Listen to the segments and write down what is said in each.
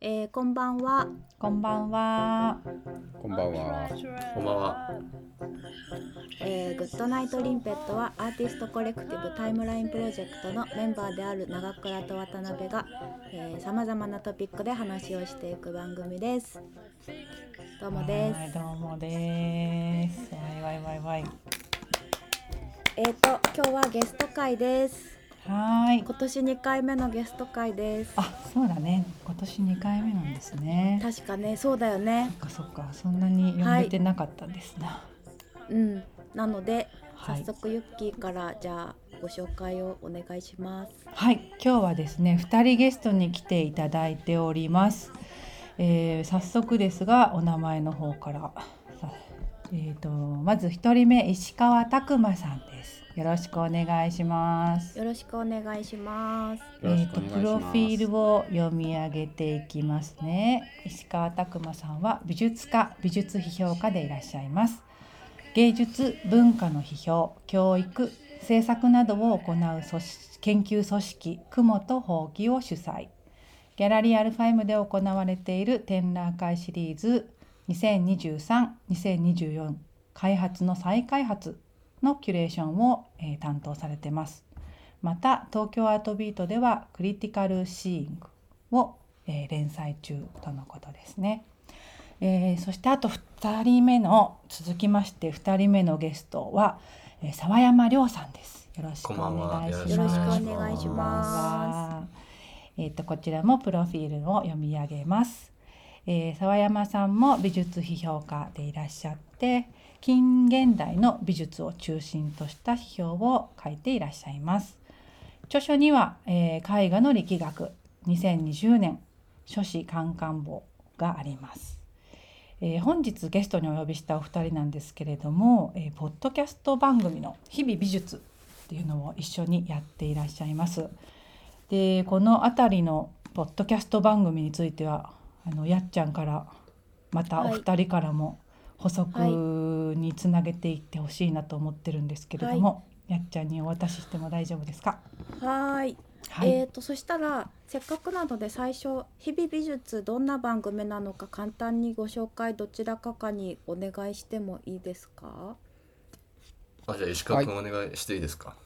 えー、こんばんは。こんばんは。こんばんは。こんばんは。えー、グッドナイトリンペットはアーティストコレクティブタイムラインプロジェクトのメンバーである長倉と渡辺がさまざまなトピックで話をしていく番組です。どうもです。どうもです。わいわいわいわい。えっ、ー、と今日はゲスト会です。はい。今年2回目のゲスト会です。あ、そうだね。今年2回目なんですね。確かね、そうだよね。そっかそっか。そんなに呼んでてなかったですな。はい、うん。なので、早速ユッキーからじゃあご紹介をお願いします。はい。今日はですね、2人ゲストに来ていただいております。えー、早速ですがお名前の方から。えーと、とまず1人目石川拓磨さんです。よろしくお願いします。よろしくお願いします。えっ、とプロフィールを読み上げていきますね。石川拓磨さんは美術家、美術批評家でいらっしゃいます。芸術文化の批評、教育、制作などを行う組織研究組織雲とほうきを主催。ギャラリーアルファイムで行われている展覧会シリーズ2023-2024開発の再開発のキュレーションを、えー、担当されてます。また東京アートビートではクリティカルシーイングを、えー、連載中とのことですね。えー、そしてあと2人目の続きまして2人目のゲストは、えー、沢山亮さんです。よろしくお願いします。よろしくお願いします。えっ、ー、とこちらもプロフィールを読み上げます。えー、沢山さんも美術批評家でいらっしゃって近現代の美術を中心とした批評を書いていらっしゃいます。著書には、えー、絵画の力学2020年書誌カンカン簿があります、えー、本日ゲストにお呼びしたお二人なんですけれども、えー、ポッドキャスト番組の日々美術っていうのを一緒にやっていらっしゃいます。でこの辺りのポッドキャスト番組についてはあのやっちゃんからまたお二人からも補足につなげていってほしいなと思ってるんですけれども、はい、やっちゃんにお渡ししても大丈夫ですか？はい。はい、えーと、とそしたらせっかくなので最初「日々美術」どんな番組なのか簡単にご紹介どちらかかにお願いしてもいいですか？あじゃあ石川君お願いしていいですか、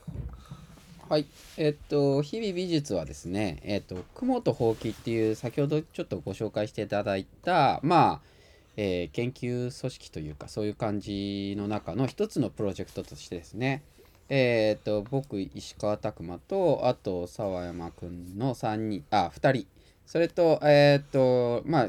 はい、えっと、日々美術はですね、えっと、雲とほうきっていう、先ほどちょっとご紹介していただいた、まあ、えー、研究組織というか、そういう感じの中の一つのプロジェクトとしてですね、えっと、僕、石川拓磨と、あと、沢山くんの3人、あ、2人、それと、えっと、まあ、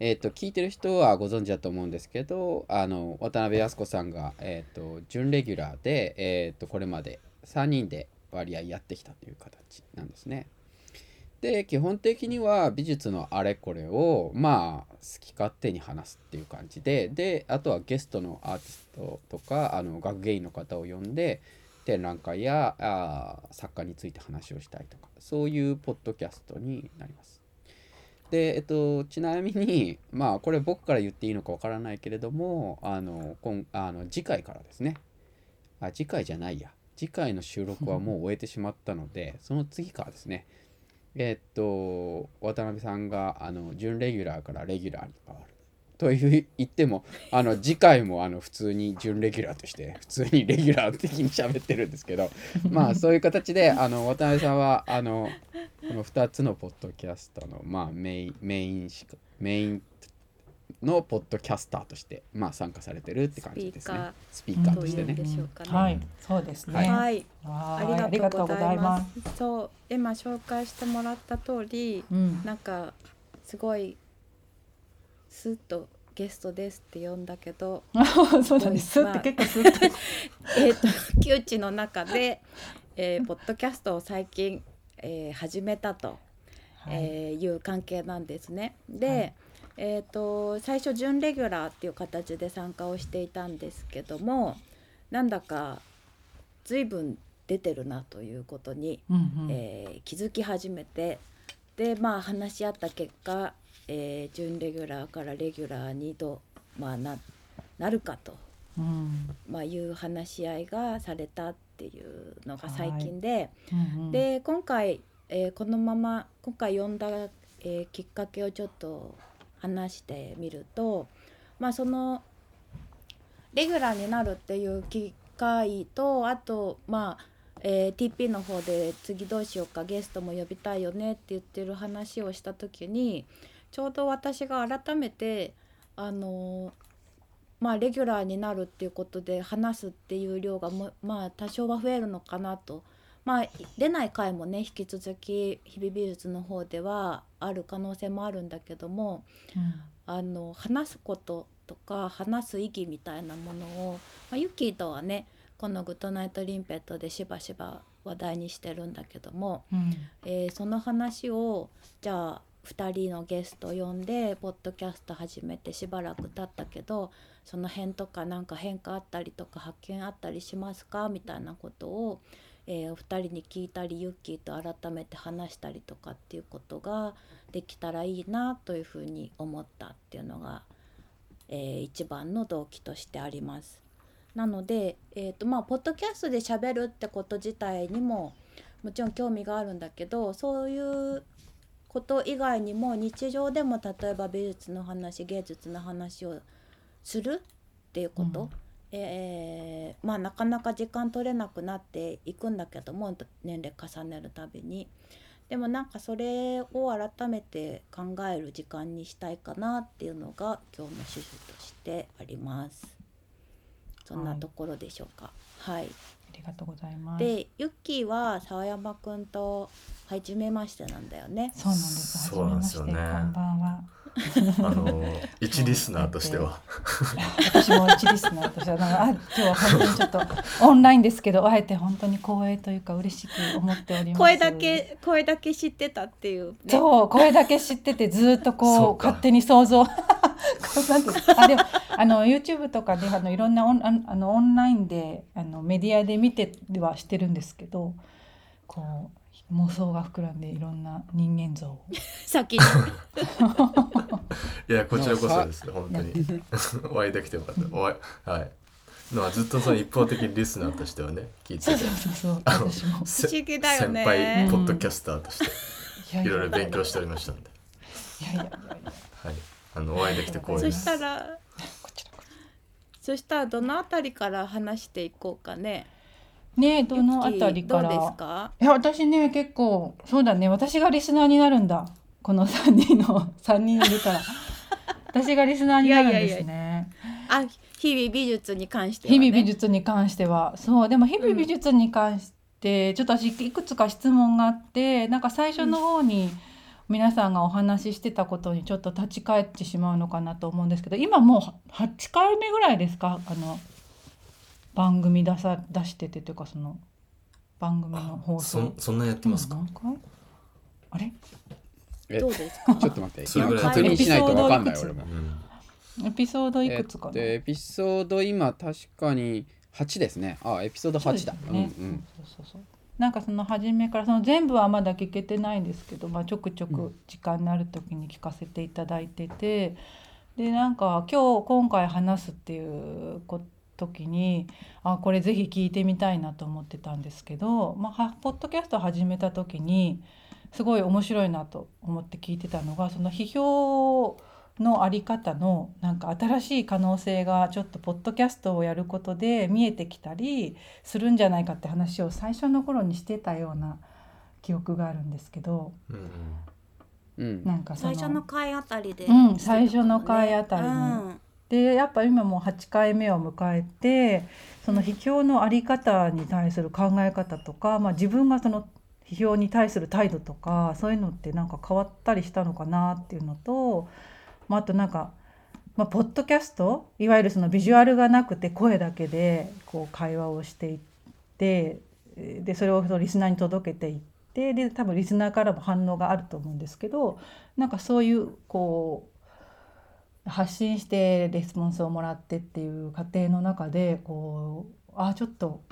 えっと、聞いてる人はご存知だと思うんですけど、あの、渡辺靖子さんが、えっと、準レギュラーで、えっと、これまで3人で、割合やってきたという形なんですね。で基本的には美術のあれこれをまあ好き勝手に話すっていう感じでであとはゲストのアーティストとかあの学芸員の方を呼んで展覧会やあ作家について話をしたいとかそういうポッドキャストになります。でえっと、ちなみにまあこれ僕から言っていいのかわからないけれどもあの今あの次回からですね。あ次回じゃないや。次回の収録はもう終えてしまったのでその次からですね。え、っと渡辺さんがあの準レギュラーからレギュラーに変わるという言ってもあの次回もあの普通に準レギュラーとして普通にレギュラー的に喋ってるんですけど まあそういう形であの渡辺さんはあのこの2つのポッドキャストの、まあ、メインメインメインのポッドキャスターとして、まあ、参加されてるって感じですね。スピーカーとしてね。ねはい、そうですね。はい、ありがとうございます。そう、今紹介してもらった通り、うん、なんかすごいスッとゲストですって呼んだけど、そうなんです。ま結構スッと。えっと窮地の中で、えー、ポッドキャストを最近、えー、始めたと、はい、えー、いう関係なんですね。で。はいえーと、と最初準レギュラーっていう形で参加をしていたんですけどもなんだか随分出てるなということに、うんうん、えー、気づき始めてでまあ話し合った結果、えー、準レギュラーからレギュラーにと、まあ、ななるかと、うん、まあ、いう話し合いがされたっていうのが最近で、うんうん、で今回、えー、このまま今回呼んだえーきっかけをちょっと話してみるとまあそのレギュラーになるっていう機会とあとまあ、えー TP の方で次どうしようかゲストも呼びたいよねって言ってる話をした時にちょうど私が改めてあのーまあレギュラーになるっていうことで話すっていう量がもまあ多少は増えるのかなとまあ出ない回もね引き続き日々美術の方ではある可能性もあるんだけどもあの話すこととか話す意義みたいなものを、まあ、ユッキーとはねこの「グッドナイト・リンペット」でしばしば話題にしてるんだけども、うん。えーその話をじゃあ2人のゲスト呼んでポッドキャスト始めてしばらく経ったけどその辺とかなんか変化あったりとか発見あったりしますか？みたいなことを、えーお二人に聞いたりユッキーと改めて話したりとかっていうことができたらいいなというふうに思ったっていうのが、えー一番の動機としてあります。なので、えーとまあ、ポッドキャストで喋るってこと自体にももちろん興味があるんだけどそういうこと以外にも日常でも例えば美術の話芸術の話をするっていうこと、うんえーまあなかなか時間取れなくなっていくんだけども年齢重ねるたびに。でもなんかそれを改めて考える時間にしたいかなっていうのが今日の趣旨としてあります。そんなところでしょうか。はい。ありがとうございます。で、ユッキーは沢山くんと初めましてなんだよね。そうなんです。初めましてこんばんは。あの 一リスナーとしては。私も一リスナーとしてはなんかあ今日は本当にちょっと オンラインですけどあえて本当に光栄というか嬉しく思っております。声だけ声だけ知ってたっていう、ね。そう声だけ知っててずっとこそう勝手に想像。あでもあの YouTube とかであのいろんなオンあのあのオンラインであのメディアで見てはしてるんですけどこう妄想が膨らんでいろんな人間像を。先に。いやこちらこそですね本当に。お会いできてよかった。お会いはい。のはずっとその一方的にリスナーとしてはね聞いてて。そうそうそうそう。あの私も。せ不思議だよね。先輩ポッドキャスターとしていろいろ勉強しておりましたんで。いやいやいやいや。はい。あのお会いできて光栄そです。したらこちらこそしたらどのあたりから話していこうかね。そねえどのあたりから？どうですか？いや私ね結構そうだね私がリスナーになるんだ。この3人の 3人いるから。私がリスナーになるんですね。あ、日々美術に関しては、日ね。々美術に関しては。そうでも日々美術に関して、ちょっと私いくつか質問があってなんか最初の方に皆さんがお話ししてたことにちょっと立ち返ってしまうのかなと思うんですけど今もう8回目ぐらいですか？あの番組出さ出しててというかその番組の放そ送んそんなやってますか？今何回あれ？えどうですか？ちょっと待って。それぐらい。今確認しないとわかんないエピソードいくつ俺もうんエピソードいくつかな、えっとエピソード今確かに8ですね。あエピソードそうで8だすよね。うんうん。そうそうそう。なんかその初めからその全部はまだ聞けてないんですけど、まあ、ちょくちょく時間になる時に聞かせていただいてて。でなんか今日今回話すっていうこ時にあこれぜひ聞いてみたいなと思ってたんですけど、まあは、ポッドキャスト始めた時にすごい面白いなと思って聞いてたのがその批評のあり方のなんか新しい可能性がちょっとポッドキャストをやることで見えてきたりするんじゃないかって話を最初の頃にしてたような記憶があるんですけどうんうん。うん。なんかその最初の回あたりで、うん最初の回あたりにうんでやっぱ今もう8回目を迎えてその批評のあり方に対する考え方とか、まあ、自分がその批評に対する態度とかそういうのってなんか変わったりしたのかなっていうのと、まあ、あとなんか、まあ、ポッドキャストいわゆるそのビジュアルがなくて声だけでこう会話をしていってえーでそれをリスナーに届けていってで多分リスナーからも反応があると思うんですけどなんかそういうこう発信してレスポンスをもらってっていう過程の中でこうあちょっと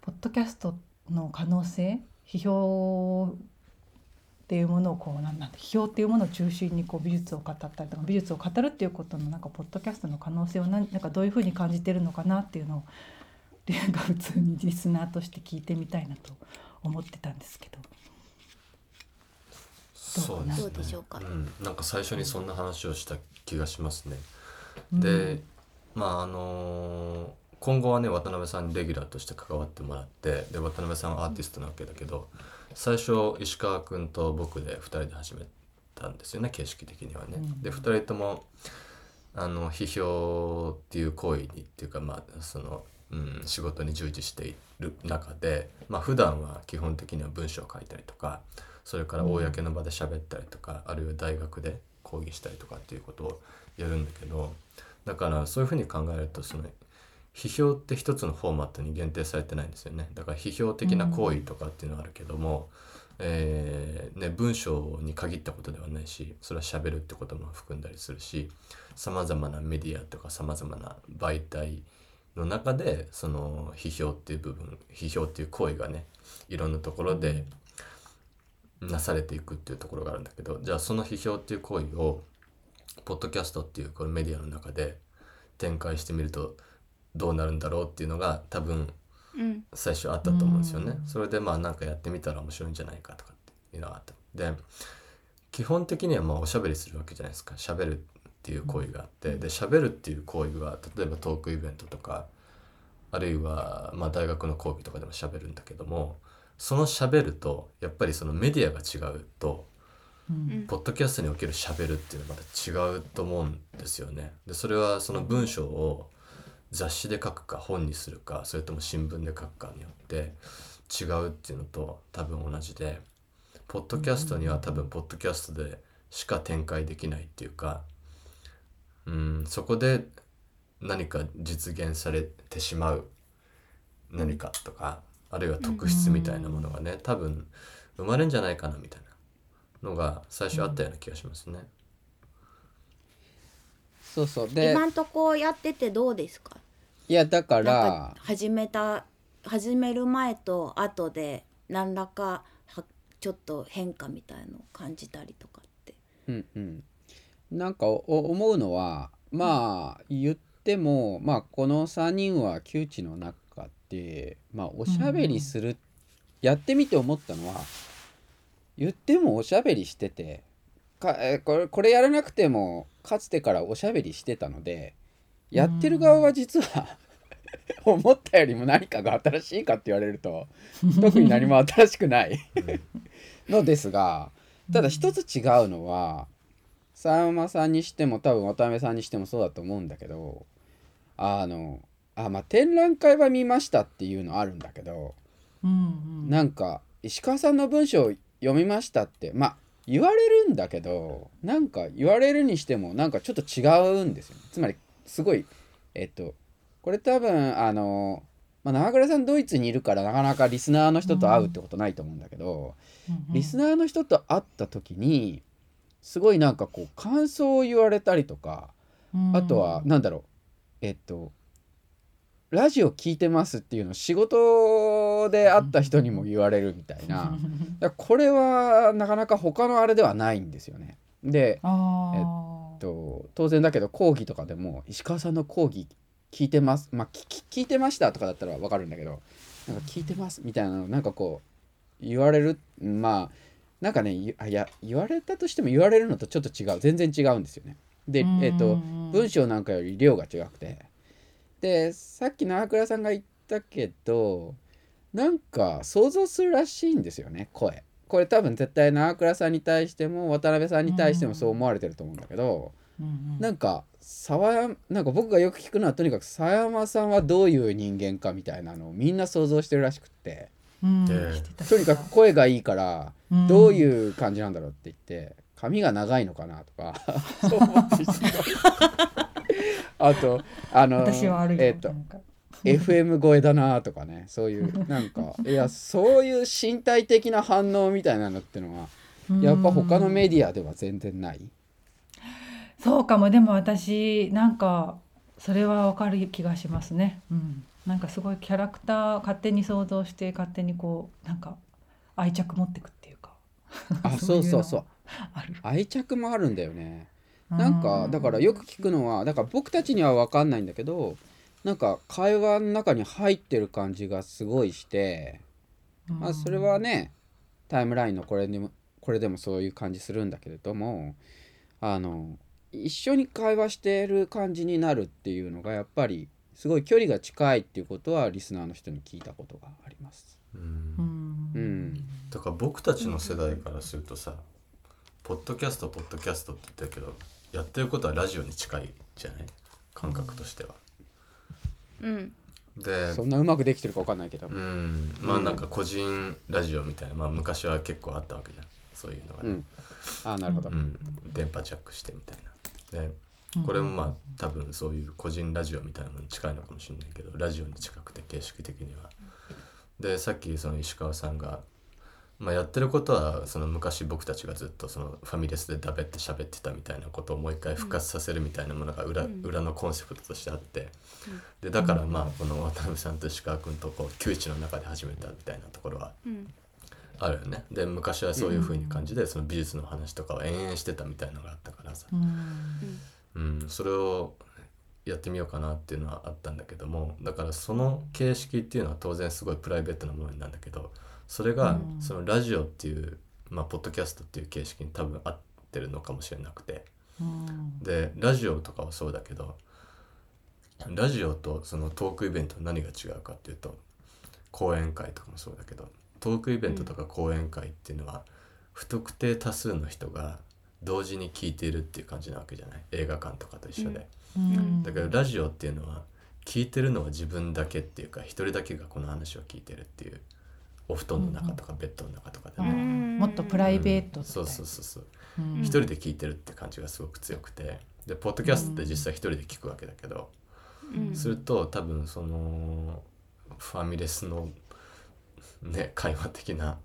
ポッドキャストの可能性批評っていうものをこうなんなんて批評っていうものを中心にこう美術を語ったりとか美術を語るっていうことのなんかポッドキャストの可能性をなんなんかどういうふうに感じてるのかなっていうのをなんか普通にリスナーとして聞いてみたいなと思ってたんですけど。そうですね。どうでしょうか。うん、なんか最初にそんな話をした気がしますね。うんでまああのー今後はね渡辺さんにレギュラーとして関わってもらってで渡辺さんはアーティストなわけだけど最初石川君と僕で2人で始めたんですよね形式的にはね。うんで2人ともあの批評っていう行為にっていうかまあその、うん、仕事に従事している中でまあ普段は基本的には文章を書いたりとかそれから公の場で喋ったりとか、あるいは大学で講義したりとかっていうことをやるんだけどだからそういうふうに考えるとその批評って一つのフォーマットに限定されてないんですよね。だから批評的な行為とかっていうのはあるけども、えーね、文章に限ったことではないしそれは喋るってことも含んだりするしさまざまなメディアとかさまざまな媒体の中でその批評っていう部分批評っていう行為がねいろんなところでなされていくっていうところがあるんだけどじゃあその批評っていう行為をポッドキャストっていうこのメディアの中で展開してみるとどうなるんだろうっていうのが多分うん最初あったと思うんですよね。うんそれでまあなんかやってみたら面白いんじゃないかとかっていうのがあった。で基本的にはまあおしゃべりするわけじゃないですか。喋るっていう行為があってで喋るっていう行為は例えばトークイベントとかあるいはまあ大学の講義とかでも喋るんだけどもその喋るとやっぱりそのメディアが違うとうんポッドキャストにおける喋るっていうのはまた違うと思うんですよね。でそれはその文章を雑誌で書くか本にするかそれとも新聞で書くかによって違うっていうのと多分同じでポッドキャストには多分ポッドキャストでしか展開できないっていうかうんそこで何か実現されてしまう何かとかあるいは特質みたいなものがね多分生まれるんじゃないかなみたいなのが最初あったような気がしますね。そうそう。で今んとこやっててどうですか？いやだからか始めた始める前と後で何らかはちょっと変化みたいのを感じたりとかって。うんうん、なんかお思うのはまあ言ってもまあこの3人は窮地の中でまあおしゃべりする、やってみて思ったのは言ってもおしゃべりしててかえーこれこれやらなくてもかつてからおしゃべりしてたのでやってる側は実は 思ったよりも何かが新しいかって言われると特に何も新しくない。のですがただ一つ違うのは佐山さんにしても多分渡辺さんにしてもそうだと思うんだけどあのあまあ展覧会は見ましたっていうのあるんだけどうんうん。なんか石川さんの文章を読みましたってまあ言われるんだけどなんか言われるにしてもなんかちょっと違うんですよ、ね、つまりすごいえっとこれ多分あの、まあ、長倉さんドイツにいるからなかなかリスナーの人と会うってことないと思うんだけど、うん。リスナーの人と会った時にすごいなんかこう感想を言われたりとかうん。あとはなんだろうえっとラジオ聞いてますっていうのを仕事で会った人にも言われるみたいな。これはなかなか他のあれではないんですよね。で、あえっと、当然だけど講義とかでも石川さんの講義聞いてますまあ聞いてましたとかだったらわかるんだけどなんか聞いてますみたいなのなんかこう言われるまあなんかねいや言われたとしても言われるのとちょっと違う全然違うんですよね。で、えっと文章なんかより量が違くてでさっき長倉さんが言ったけどなんか想像するらしいんですよね声。これ多分絶対長倉さんに対しても渡辺さんに対してもそう思われてると思うんだけど、うんうん。なんか沢山なんか僕がよく聞くのはとにかく沢山さんはどういう人間かみたいなのをみんな想像してるらしくって。うん。とにかく声がいいからうん。どういう感じなんだろうって言って髪が長いのかなとか。そう思ってあとあのえっ、となんか FM 声だなとかねそういう なんかいやそういう身体的な反応みたいなのってのはやっぱ他のメディアでは全然ない？そうかもでも私なんかそれはわかる気がしますね。うん、なんかすごいキャラクター勝手に想像して勝手にこうなんか愛着持ってくっていうか。あそうそうそう。愛着もあるんだよね。なんかだからよく聞くのはだから僕たちには分かんないんだけどなんか会話の中に入ってる感じがすごいして、うん、まあ、それはねタイムラインのこれにもこれでもそういう感じするんだけれどもあの一緒に会話してる感じになるっていうのがやっぱりすごい距離が近いっていうことはリスナーの人に聞いたことがあります。うん。うん。うん、だから僕たちの世代からするとさ、ポッドキャストポッドキャストって言ってるけどやってることはラジオに近いじゃない？感覚としては。うん。でそんなうまくできてるかわかんないけど、うん。まあなんか個人ラジオみたいな、まあ、昔は結構あったわけじゃん。そういうのがね、うん、ああなるほど、うん。電波ジャックしてみたいな。でこれもまあ多分そういう個人ラジオみたいなのに近いのかもしれないけどラジオに近くて形式的には。でさっきその石川さんが、まあ、やってることはその昔僕たちがずっとそのファミレスでだべって喋ってたみたいなことをもう一回復活させるみたいなものが裏,、裏のコンセプトとしてあってでだからまあこの渡辺さんと石川君とこう窮地の中で始めたみたいなところはうんあるよね。で昔はそういう風に感じでその美術の話とかを延々してたみたいのがあったからさ。うん。うん、それをやってみようかなっていうのはあったんだけどもだからその形式っていうのは当然すごいプライベートなものなんだけどそれがうん。そのラジオっていう、まあ、ポッドキャストっていう形式に多分合ってるのかもしれなくて。うん。でラジオとかはそうだけどラジオとそのトークイベント何が違うかっていうと講演会とかもそうだけどトークイベントとか講演会っていうのは不特定多数の人が同時に聞いているっていう感じなわけじゃない？映画館とかと一緒で。うん。だからラジオっていうのは聞いてるのは自分だけっていうか一人だけがこの話を聞いてるっていうお布団の中とかベッドの中とかでうね、ん。もっとプライベートそうそうそうそう。うん。一人で聞いてるって感じがすごく強くて。でポッドキャストって実際一人で聞くわけだけど、うん。すると多分そのファミレスのね会話的な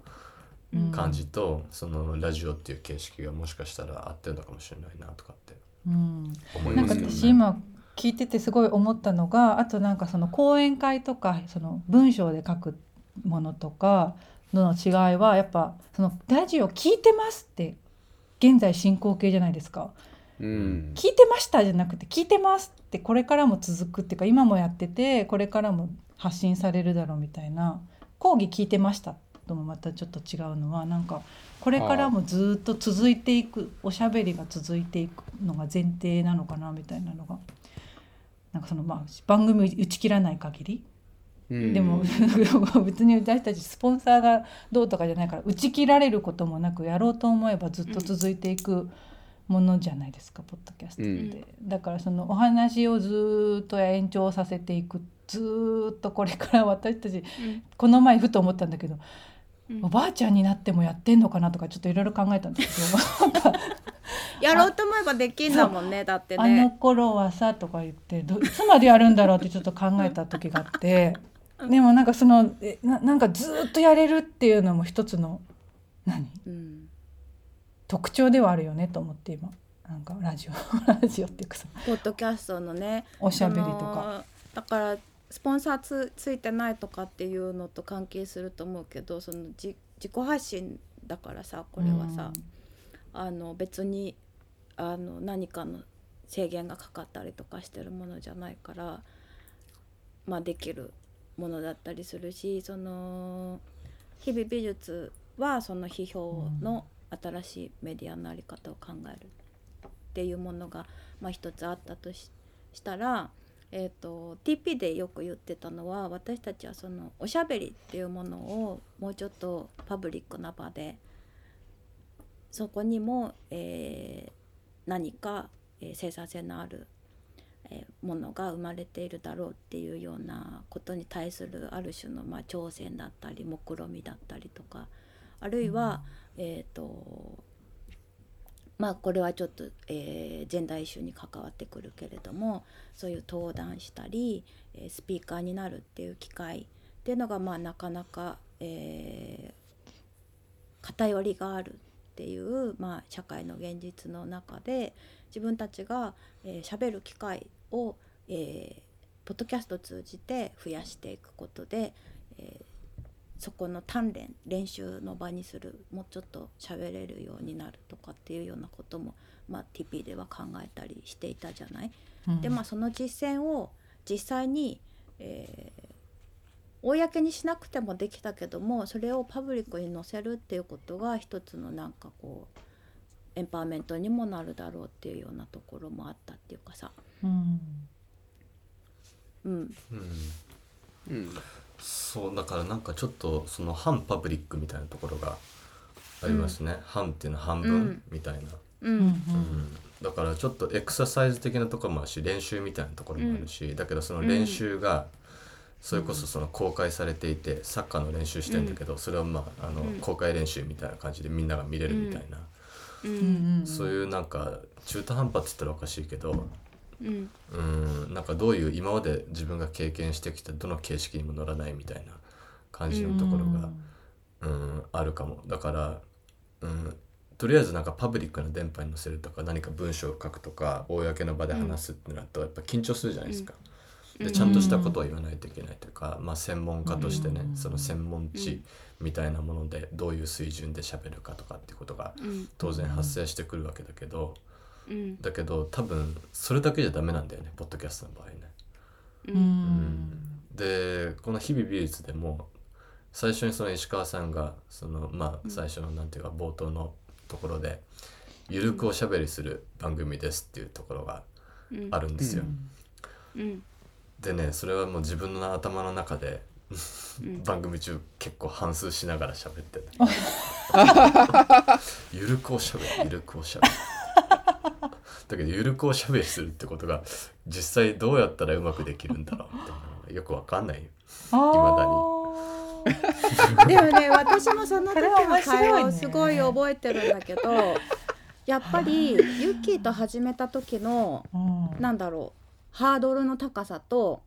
うん感じと、そのラジオっていう形式がもしかしたら合ってるのかもしれないなとかって。うん。思いなんかますけどね。私今聞いててすごい思ったのがあとなんかその講演会とかその文章で書くものとかの違いはやっぱそのラジオ聞いてますって現在進行形じゃないですか。うん聞いてましたじゃなくて聞いてますってこれからも続くっていうか今もやっててこれからも発信されるだろうみたいな講義聞いてましたともまたちょっと違うのはなんかこれからもずっと続いていくおしゃべりが続いていくのが前提なのかなみたいなのがなんかそのまあ番組打ち切らない限りうんでも 別に私たちスポンサーがどうとかじゃないから打ち切られることもなくやろうと思えばずっと続いていくものじゃないですか、ポッドキャストって、だからそのお話をずっと延長させていくずーっとこれから私たちこの前ふと思ったんだけど、うん。おばあちゃんになってもやってんのかなとかちょっといろいろ考えたんですけど やろうと思えばできんだもんね だってあのね頃はさとか言ってどいつまでやるんだろうってちょっと考えた時があってでもなんかそのえななんかずーっとやれるっていうのも一つの何？うん。特徴ではあるよねと思って今。なんかラジオ ラジオっていうかさ。ポッドキャストのねおしゃべりとか。だからスポンサーつついてないとかっていうのと関係すると思うけどそのじ自己発信だからさこれはさ、あの別にあの何かの制限がかかったりとかしてるものじゃないから、まあ、できるものだったりするしその日々美術はその批評の新しいメディアの在り方を考えるっていうものが、まあ、一つあったとししたら、えー、と TP でよく言ってたのは私たちはそのおしゃべりっていうものをもうちょっとパブリックな場でそこにも、えー何か、えー生産性のある、えーものが生まれているだろうっていうようなことに対するある種の、まあ、挑戦だったり目論みだったりとかあるいは、えっ、とまあこれはちょっと、えージェンダーイシューに関わってくるけれどもそういう登壇したり、えースピーカーになるっていう機会っていうのがまあなかなか、えー偏りがあるっていう、まあ、社会の現実の中で自分たちがしゃべ、えー喋る機会を、えーポッドキャストを通じて増やしていくことで、えーそこの鍛錬練習の場にするもうちょっと喋れるようになるとかっていうようなことも、まあ、TP では考えたりしていたじゃない？うんでまあその実践を実際に、えー公にしなくてもできたけどもそれをパブリックに載せるっていうことが一つのなんかこうエンパワーメントにもなるだろうっていうようなところもあったっていうかさ、うんうん、そうだからなん。かちょっとその反パブリックみたいなところがありますね、反っていうのは半分みたいな、うん。だからちょっとエクササイズ的なところもあるし練習みたいなところもあるし、だけどその練習がそれこそその公開されていてサッカーの練習してん。だけど、それはまああの公開練習みたいな感じでみん。なが見れるみたいな、そういうなん。か中途半端って言ったらおかしいけどうん。うん。なんかどういう今まで自分が経験してきたどの形式にも乗らないみたいな感じのところが、うん、あるかも。だから、うん、とりあえずなんかパブリックな電波に載せるとか何か文章を書くとか公の場で話すってなるとやっぱ緊張するじゃないですか。うん。でちゃんとしたことを言わないといけないというか、まあ、専門家としてね、うんその専門知みたいなものでどういう水準で喋るかとかっていうことがうん。当然発生してくるわけだけど、うん。だけど多分それだけじゃダメなんだよねポッドキャストの場合ね。ううん。ん。でこの「日々美術」でも最初にその石川さんがそのまあ最初のなんていうか冒頭のところで「ゆるくおしゃべりする番組です」っていうところがうん。あるんですよ。うん。でねそれはもう自分の頭の中でうん。番組中結構反芻しながら喋ってね ゆるくおしゃべりゆるくおしゃべりだけどゆるくおしゃべりするってことが実際どうやったらうまくできるんだろうみたいなのがよくわかんない。よあ でもね私もその時の会話をすごい覚えてるんだけどやっぱりユッキーと始めた時のーうん。なんだろうハードルの高さと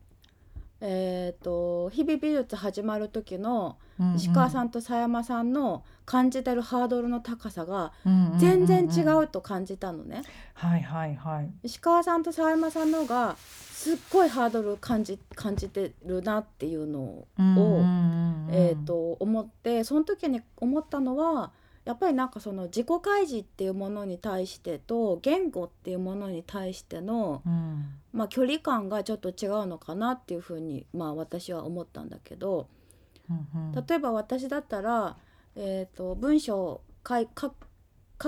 えっ、と日々美術始まる時の石川さんと狭山さんの感じてるハードルの高さが全然違うと感じたのね。はいはいはい。石川さんと狭山さんの方がすっごいハードル感じ感じてるなっていうのを、えー、と思ってその時に思ったのはやっぱりなんかその自己開示っていうものに対してと言語っていうものに対しての、うん。まあ、距離感がちょっと違うのかなっていうふうに、まあ、私は思ったんだけどうん例えば私だったら、えー、と文章を書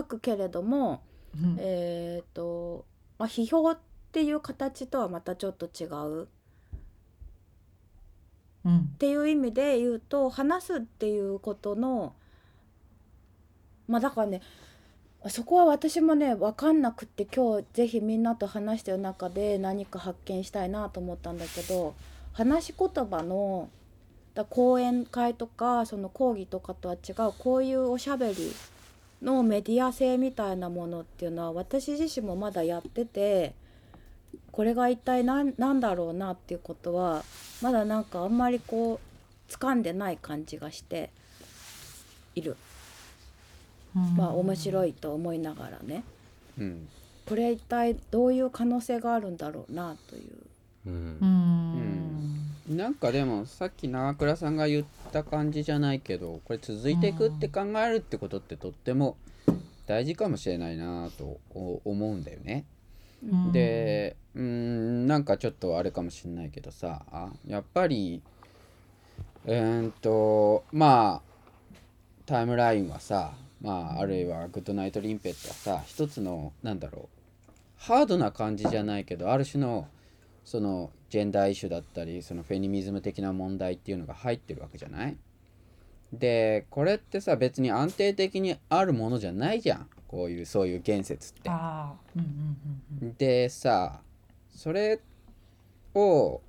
くけれども、うん。えーとまあ、批評っていう形とはまたちょっと違う。うん。っていう意味で言うと話すっていうことのまあだからねそこは私もね分かんなくって今日ぜひみんなと話してる中で何か発見したいなと思ったんだけど話し言葉のだ講演会とかその講義とかとは違うこういうおしゃべりのメディア性みたいなものっていうのは私自身もまだやっててこれが一体何なんだろうなっていうことはまだなんかあんまりこう掴んでない感じがしている。まあ面白いと思いながらね。うん。これ一体どういう可能性があるんだろうなという。うん。うん。なんかでもさっき長倉さんが言った感じじゃないけどこれ続いていくって考えるってことってとっても大事かもしれないなとお思うんだよね。うん。でうーんなんかちょっとあれかもしれないけどさあやっぱりえー、っとまあタイムラインはさまああるいはグッドナイトリンペットはさ一つのなんだろうハードな感じじゃないけどある種のそのジェンダーイシュだったりそのフェニミズム的な問題っていうのが入ってるわけじゃない？でこれってさ別に安定的にあるものじゃないじゃん。こういうそういう言説って。でさそれを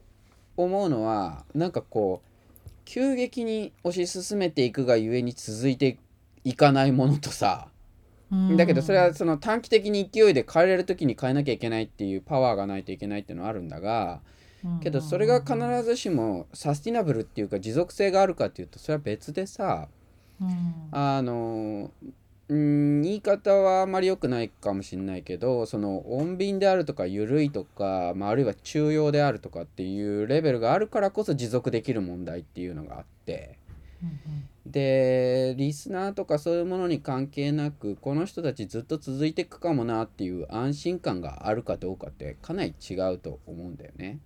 思うのはなんかこう急激に推し進めていくがゆえに続いていかないものとさ。うん。だけどそれはその短期的に勢いで変えれる時に変えなきゃいけないっていうパワーがないといけないっていうのはあるんだがけどそれが必ずしもサスティナブルっていうか持続性があるかっていうとそれは別でさうん。あのうん言い方はあまり良くないかもしれないけどその穏便であるとか緩いとか、まあ、あるいは中庸であるとかっていうレベルがあるからこそ持続できる問題っていうのがあって。うんでリスナーとかそういうものに関係なくこの人たちずっと続いていくかもなっていう安心感があるかどうかってかなり違うと思うんだよね。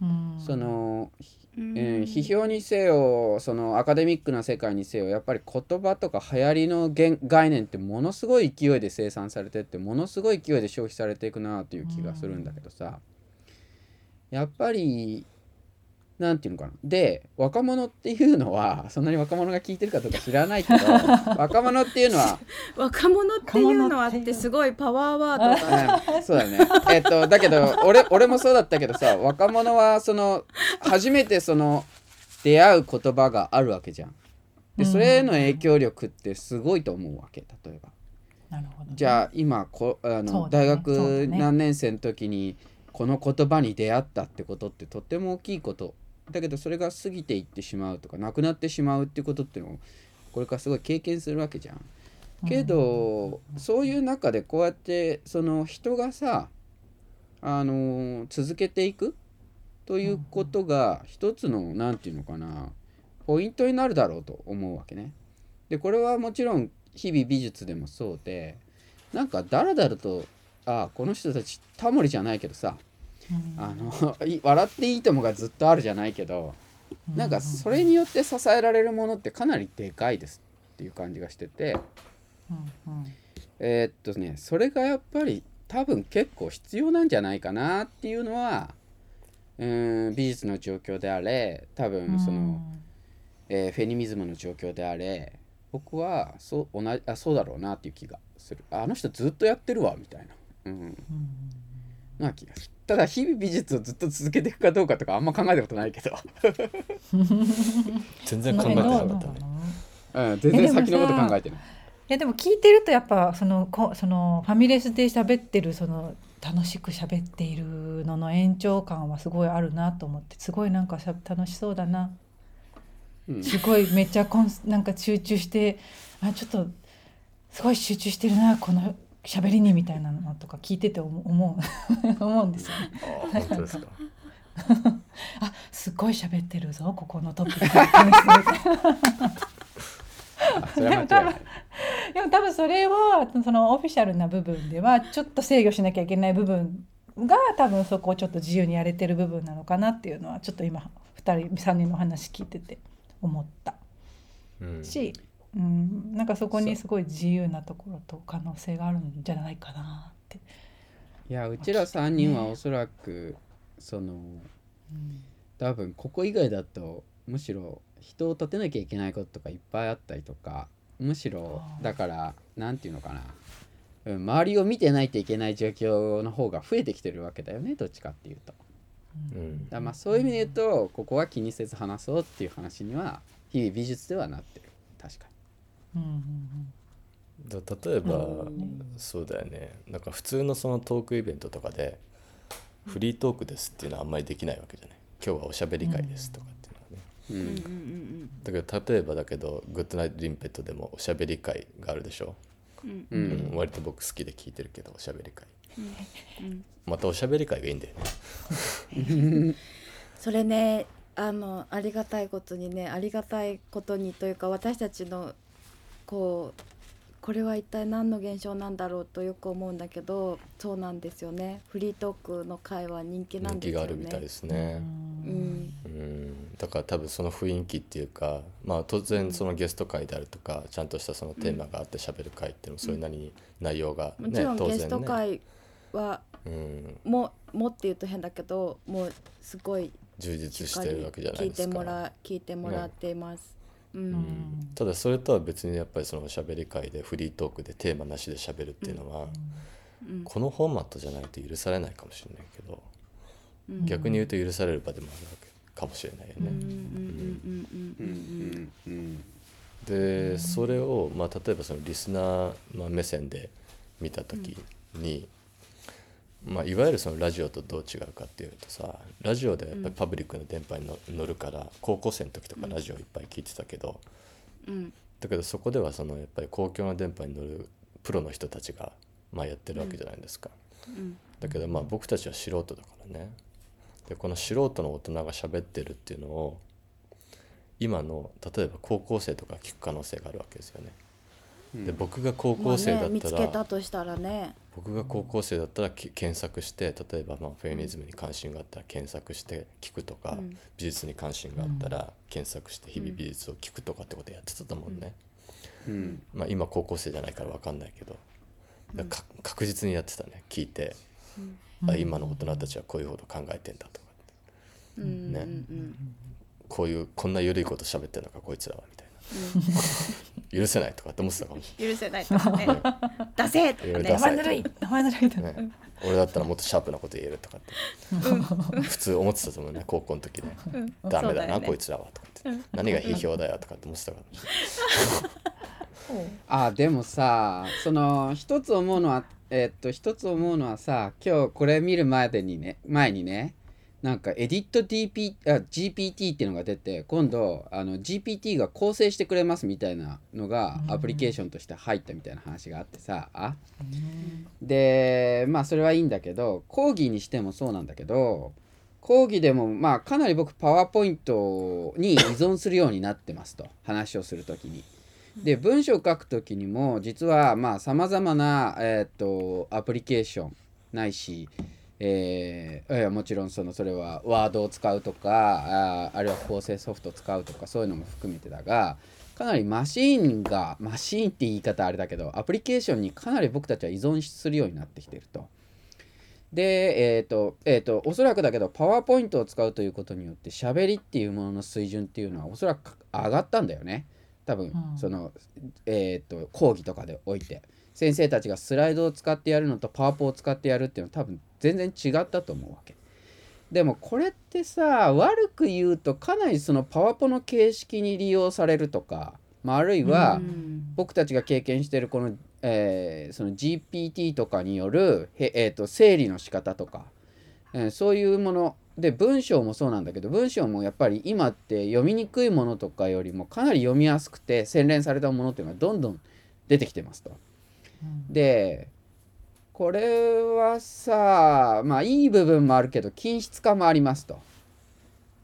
うん。その、うんえー批評にせよそのアカデミックな世界にせよやっぱり言葉とか流行りのげん概念ってものすごい勢いで生産されてってものすごい勢いで消費されていくなという気がするんだけどさ、やっぱりなんていうのかなで若者っていうのはそんなに若者が聞いてるかどうか知らないけど 若者っていうのは若者っていうのはってすごいパワーワードだうんそうだね。えっとだけど俺俺もそうだったけどさ若者はその初めてその出会う言葉があるわけじゃん。でそれへの影響力ってすごいと思うわけ例えば。なるほどね、じゃあ今こあの、ね大学何年生の時にこの言葉に出会ったってことってとっても大きいことだけどそれが過ぎていってしまうとかなくなってしまうってことっていうのをこれからすごい経験するわけじゃん。けど、そういう中でこうやってその人がさあの続けていくということが一つの何て言うのかなポイントになるだろうと思うわけね。でこれはもちろん日々美術でもそうでなんかだらだらとあこの人たちタモリじゃないけどさうんあの い笑っていいともがずっとあるじゃないけどなんかそれによって支えられるものってかなりでかいですっていう感じがしてて。えーっとねそれがやっぱり多分結構必要なんじゃないかなっていうのはうーん美術の状況であれ多分その、えーフェニミズムの状況であれ僕はそう同じあそうだろうなっていう気がする。あの人ずっとやってるわみたいな、うん、うん。な気がするただ日々美術をずっと続けていくかどうかとかあんま考えたことないけど、全然考えてなかったね。うん、全然先のこと考えてない。いやでも聞いてるとやっぱそのこそのファミレスで喋ってるその楽しく喋っているのの延長感はすごいあるなと思ってすごいなんかしゃ楽しそうだな。うん。すごいめっちゃコンスなんか集中してあちょっとすごい集中してるなこの喋りにみたいなのとか聞いてて思う 思うんですよね。あ本当ですか？あすごい喋ってるぞここのトピックあそれは間違いない でも多分それはそのオフィシャルな部分ではちょっと制御しなきゃいけない部分が多分そこをちょっと自由にやれてる部分なのかなっていうのはちょっと今2人3人の話聞いてて思ったうんし、うん、なんかそこにすごい自由なところと可能性があるんじゃないかなって。いやうちら3人はおそらくそのうん多分ここ以外だとむしろ人を立てなきゃいけないこととかいっぱいあったりとかむしろだからなんていうのかな、うん、周りを見てないといけない状況の方が増えてきてるわけだよねどっちかっていうと。うん。だまあそういう意味で言うとここは気にせず話そうっていう話には日々美術ではなってる。確かうんうんだ例えば、うん。そうだよね。なんか普通のそのトークイベントとかでフリートークですっていうのはあんまりできないわけじゃない。今日はおしゃべり会ですとかっていうのはね、に。うん。だけど例えばだけどグッドナイトリンペットでもおしゃべり会があるでしょ、うん。うん。割と僕好きで聞いてるけどおしゃべり会うん。またおしゃべり会がいいん。だよねそれねあのありがたいことにねありがたいことにというか私たちのこうこれは一体何の現象なんだろうとよく思うんだけどそうなんですよね。フリートークの会は人気なん人気ですよね。があるみたいですうね、うん。うん、だから多分その雰囲気っていうか、まあ、当然そのゲスト会であるとかちゃんとしたそのテーマがあって喋る会っていうのもそれなりに内容が、ねもちろんゲスト会はうん、ももって言うと変だけどもうすごい充実してるわけじゃない聞いですか。てもら聞いてもらっています。うんうん。ただそれとは別にやっぱりそのおしゃべり会でフリートークでテーマなしで喋るっていうのは、うん。このフォーマットじゃないと許されないかもしれないけど、うん。逆に言うと許される場でもあるわけかもしれないようん。うん。ね。うん。うん。うん。ううん。ん。うん。でそれを、まあ、例えばそのリスナー、まあ、目線で見た時に、まあ、いわゆるそのラジオとどう違うかっていうとさラジオでやっぱりパブリックの電波にの乗るから高校生の時とかラジオいっぱい聞いてたけど、うん。だけどそこではそのやっぱり公共の電波に乗るプロの人たちがまあやってるわけじゃないですか。うん。だけどまあ僕たちは素人だからね。でこの素人の大人が喋ってるっていうのを今の例えば高校生とか聞く可能性があるわけですよね。うん。で僕が高まあ校生だね、見つけったら、たとしたらね。僕が高校生だったらき検索して例えばまあフェミニズムに関心があったら検索して聞くとか、うん。美術に関心があったら検索して日々美術を聞くとかってことやってたと思うね、うん。まあ、今高校生じゃないから分かんないけど確実にやってたね聞いて、あ今の大人たちはこういうこと考えてんだとか。うん。ね。うんこういうこんな緩いこと喋ってんのかこいつらはみたいな 許せないとかって思ってたかもしうん許せないとかね。出せとかね。い名前ぬるい俺だったらもっとシャープなこと言えるとかって。普通思ってたと思うね。高校の時ね。うん。ダメだなそうよねこいつらはとかって。何が批評だよとかって思ってたかもしれないあでもさその一つ思うのはえっと一つ思うのはさ今日これ見る前でにね前にねなんかエディット DP あ GPT っていうのが出て今度あの GPT が構成してくれますみたいなのがアプリケーションとして入ったみたいな話があってさ。あでまあそれはいいんだけど講義にしてもそうなんだけど講義でもまあかなり僕パワーポイントに依存するようになってますと。話をする時に。で文章を書く時にも実はまあさまざまな、えー、とアプリケーションないし、えーもちろんそのそれはワードを使うとかああるいは構成ソフトを使うとかそういうのも含めてだがかなりマシーンがマシーンって言い方あれだけどアプリケーションにかなり僕たちは依存するようになってきてると。でえっ、とえっ、とおそらくだけどパワーポイントを使うということによって喋りっていうものの水準っていうのはおそらく上がったんだよね多分、うん。そのえっ、と講義とかでおいて先生たちがスライドを使ってやるのとパワポを使ってやるっていうのは多分全然違ったと思うわけ。でもこれってさ悪く言うとかなりそのパワポの形式に利用されるとか、まあ、あるいは、うん。僕たちが経験しているこの,、えーその GPT とかによる、へえー、と整理の仕方とか、えーそういうもので文章もそうなんだけど文章もやっぱり今って読みにくいものとかよりもかなり読みやすくて洗練されたものっていうのがどんどん出てきてますと。でこれはさまあいい部分もあるけど均質化もありますと。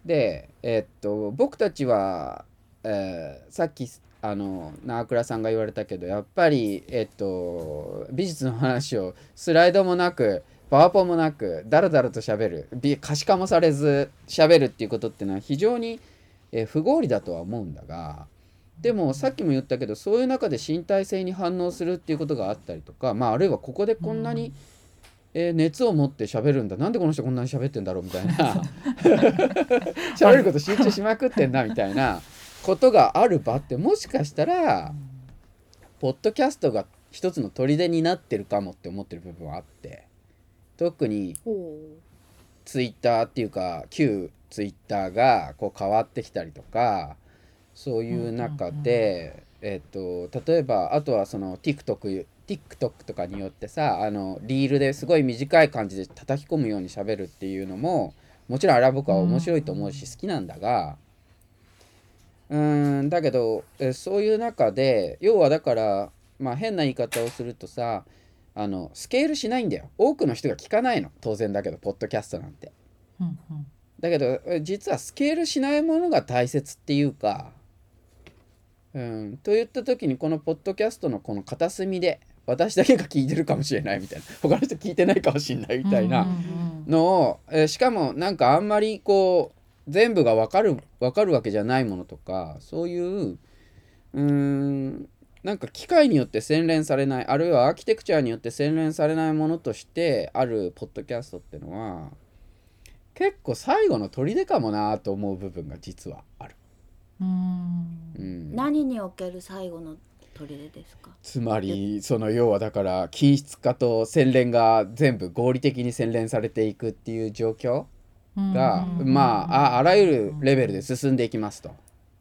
でえっと僕たちは、えーさっきあの長倉さんが言われたけどやっぱりえっと美術の話をスライドもなくパワポもなくダラダラと喋る。び可視化もされず喋るっていうことっていうのは非常に、えー不合理だとは思うんだがでもさっきも言ったけどそういう中で身体性に反応するっていうことがあったりとか、まあ、あるいはここでこんなに、えー熱を持って喋るんだ。なんでこの人こんなに喋ってんだろうみたいな。喋ること集中しまくってんなみたいなことがある場ってもしかしたらポッドキャストが一つの砦になってるかもって思ってる部分はあって特にほツイッターっていうか旧ツイッターがこう変わってきたりとかそういう中で、えっと例えばあとはその TikTok, TikTok とかによってさあのリールですごい短い感じで叩き込むようにしゃべるっていうのももちろんあれは僕は面白いと思うし好きなんだがうーんだけどえそういう中で要はだからまあ変な言い方をするとさあのスケールしないんだよ。多くの人が聞かないの。当然だけどポッドキャストなんて。うんうん。だけどえ実はスケールしないものが大切っていうかうんといった時にこのポッドキャストのこの片隅で私だけが聞いてるかもしれないみたいな。他の人聞いてないかもしれないみたいなのを、えーしかもなんかあんまりこう全部が分かる分かるわけじゃないものとかそういううーんなんか機械によって洗練されないあるいはアーキテクチャによって洗練されないものとしてあるポッドキャストっていうのは結構最後の砦かもなと思う部分が実はある。うん。うん。う何における最後の砦ですか？つまりその要はだから均質化と洗練が全部合理的に洗練されていくっていう状況が、うん。まあああらゆるレベルで進んでいきますと。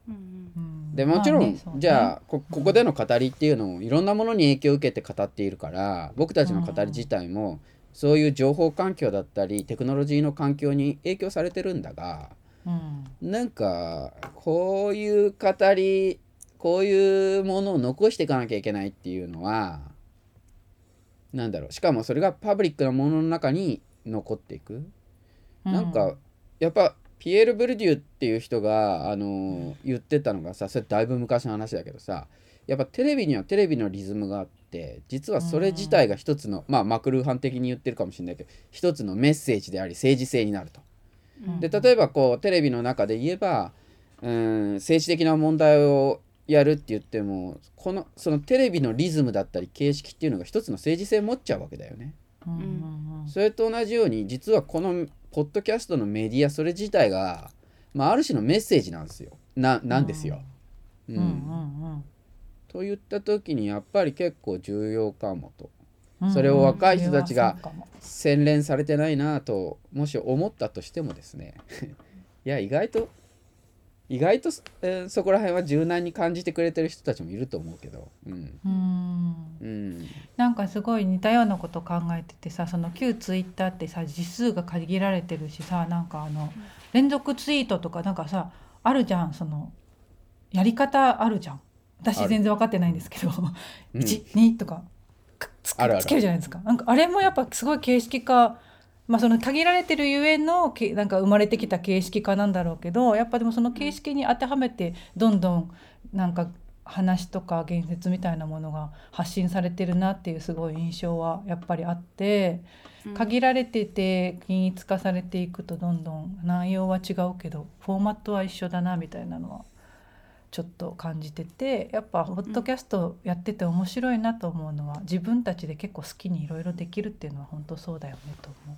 うんうんでもちろん、まあねじゃあこここでの語りっていうのもいろんなものに影響を受けて語っているから僕たちの語り自体もそういう情報環境だったりテクノロジーの環境に影響されてるんだがうん。なんかこういう語りこういうものを残していかなきゃいけないっていうのはなんだろう。しかもそれがパブリックなものの中に残っていく。なんかやっぱピエール・ブルデューっていう人があの言ってたのがさそれだいぶ昔の話だけどさやっぱテレビにはテレビのリズムがあって実はそれ自体が一つの、まあマクルーハン的に言ってるかもしれないけど一つのメッセージであり政治性になると。で例えばこうテレビの中で言えばうん政治的な問題をやるって言ってもこのそのテレビのリズムだったり形式っていうのが一つの政治性を持っちゃうわけだよね。それと同じように実はこのポッドキャストのメディアそれ自体が、まあ、ある種のメッセージなんですよ。ななんですよ。うん。うん。うんといった時にやっぱり結構重要かもと。うんそれを若い人たちが洗練されてないなともし思ったとしてもですね。いや意外と意外と、えーそこら辺は柔軟に感じてくれてる人たちもいると思うけど。うん。うん。うん。なんかすごい似たようなこと考えててさその旧ツイッターってさ字数が限られてるしさなんかあの連続ツイートとかなんかさあるじゃんそのやり方あるじゃん。私全然分かってないんですけど、うん12とかくつつけるじゃないですか。なんかあれもやっぱすごい形式化まあその限られてるゆえのけなんか生まれてきた形式化なんだろうけどやっぱでもその形式に当てはめてどんどんなんか話とか言説みたいなものが発信されてるなっていうすごい印象はやっぱりあって限られてて均一化されていくとどんどん内容は違うけどフォーマットは一緒だなみたいなのはちょっと感じててやっぱポッドキャストやってて面白いなと思うのは自分たちで結構好きにいろいろできるっていうのは本当そうだよねと思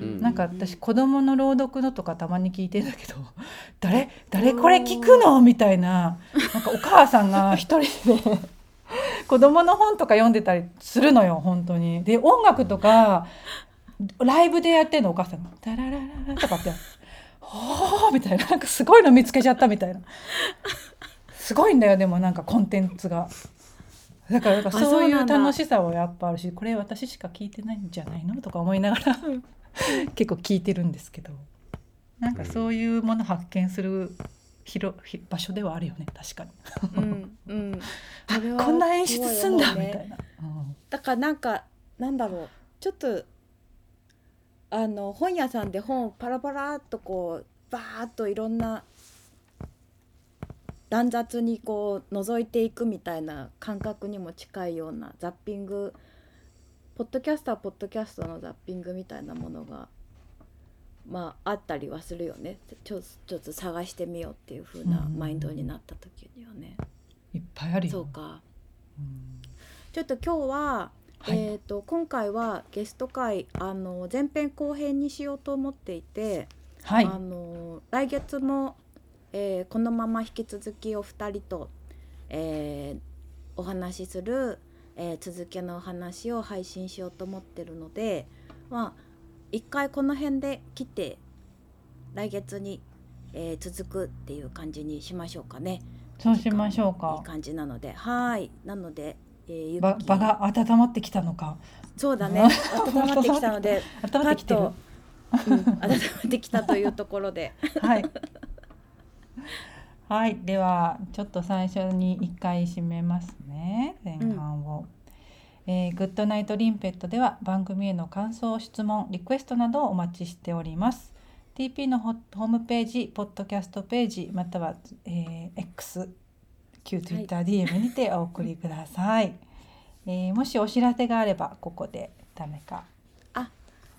う。うん。なんか私子供の朗読のとかたまに聞いてんだけど「誰？誰？これ聞くの?」みたいな。なんかお母さんが 一人で子供の本とか読んでたりするのよ本当に。で音楽とかライブでやってんのお母さんが「タララララ」とかって「ほー」みたいな。なんかすごいの見つけちゃったみたいな。すごいんだよでもなんかコンテンツが。だからかあそういう楽しさはやっぱあるしこれ私しか聞いてないんじゃないの？とか思いながら。結構聞いてるんですけど。なんかそういうもの発見する広ひ場所ではあるよね確かに。うんうん。こんな演出すんだね。みたいな。うん。だからなんかなんだろう。ちょっとあの本屋さんで本をパラパラっとこうバーっといろんな乱雑にこう覗いていくみたいな感覚にも近いようなザッピングポッドキャストはポッドキャストのザッピングみたいなものがまああったりはするよねちょちょっと探してみようっていう風なうんマインドになった時にはね。いっぱいあるよ。そうかうんちょっと今日は、はいえー、と今回はゲスト会あの前編後編にしようと思っていて、はいあの来月も、えーこのまま引き続きお二人と、えーお話しする、えー続きのお話を配信しようと思ってるのでまあ一回この辺で切って来月に、えー続くっていう感じにしましょうかね。そうしましょういいか。感じなのではいなので、えー、ゆっきば場が温まってきたのか。そうだね温まってきたので 温まっ温まってきたというところで はい。はい、ではちょっと最初に一回締めますね前半を、えーグッドナイトリンペットでは番組への感想質問リクエストなどをお待ちしております。TP のホホームページポッドキャストページまたは、えー X 旧 TwitterDM にてお送りください、えーもしお知らせがあればここで誰か。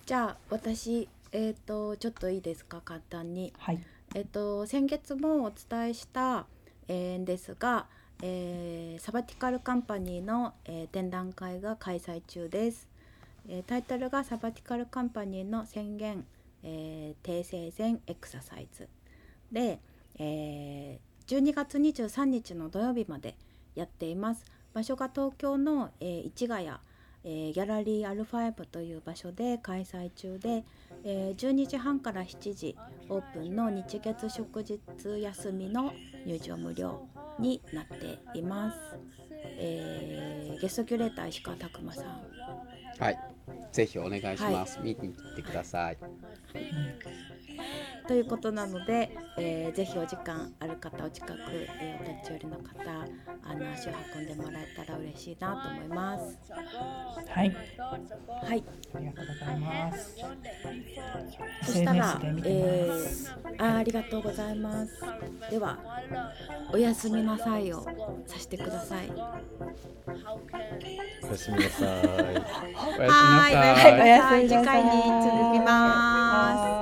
じゃあ私えっ、とちょっといいですか簡単に。はいえっ、と先月もお伝えした、えーんですが、えーサバティカルカンパニーの、えー展覧会が開催中です、えータイトルがサバティカルカンパニーの宣言、えー訂正前エクササイズ。で、えー12月23日の土曜日までやっています。場所が東京の、えー市ヶ谷、えーギャラリーアルファエムという場所で開催中で、えー12時半から7時オープンの日月祝日休みの入場無料になっています、えーゲストキュレーター石川拓磨さん。はい。ぜひお願いします、見に来てくださいということなので、えーぜひお時間ある方お近く、えーお立ち寄りの方あの足を運んでもらえたら嬉しいなと思います。はい、はい、ありがとうございます。そしたらえ。ー、あありがとうございます。では、おやすみなさいをさせてください。おやすみなさい。おやすみなはいおやすみなさい。次回に続きます。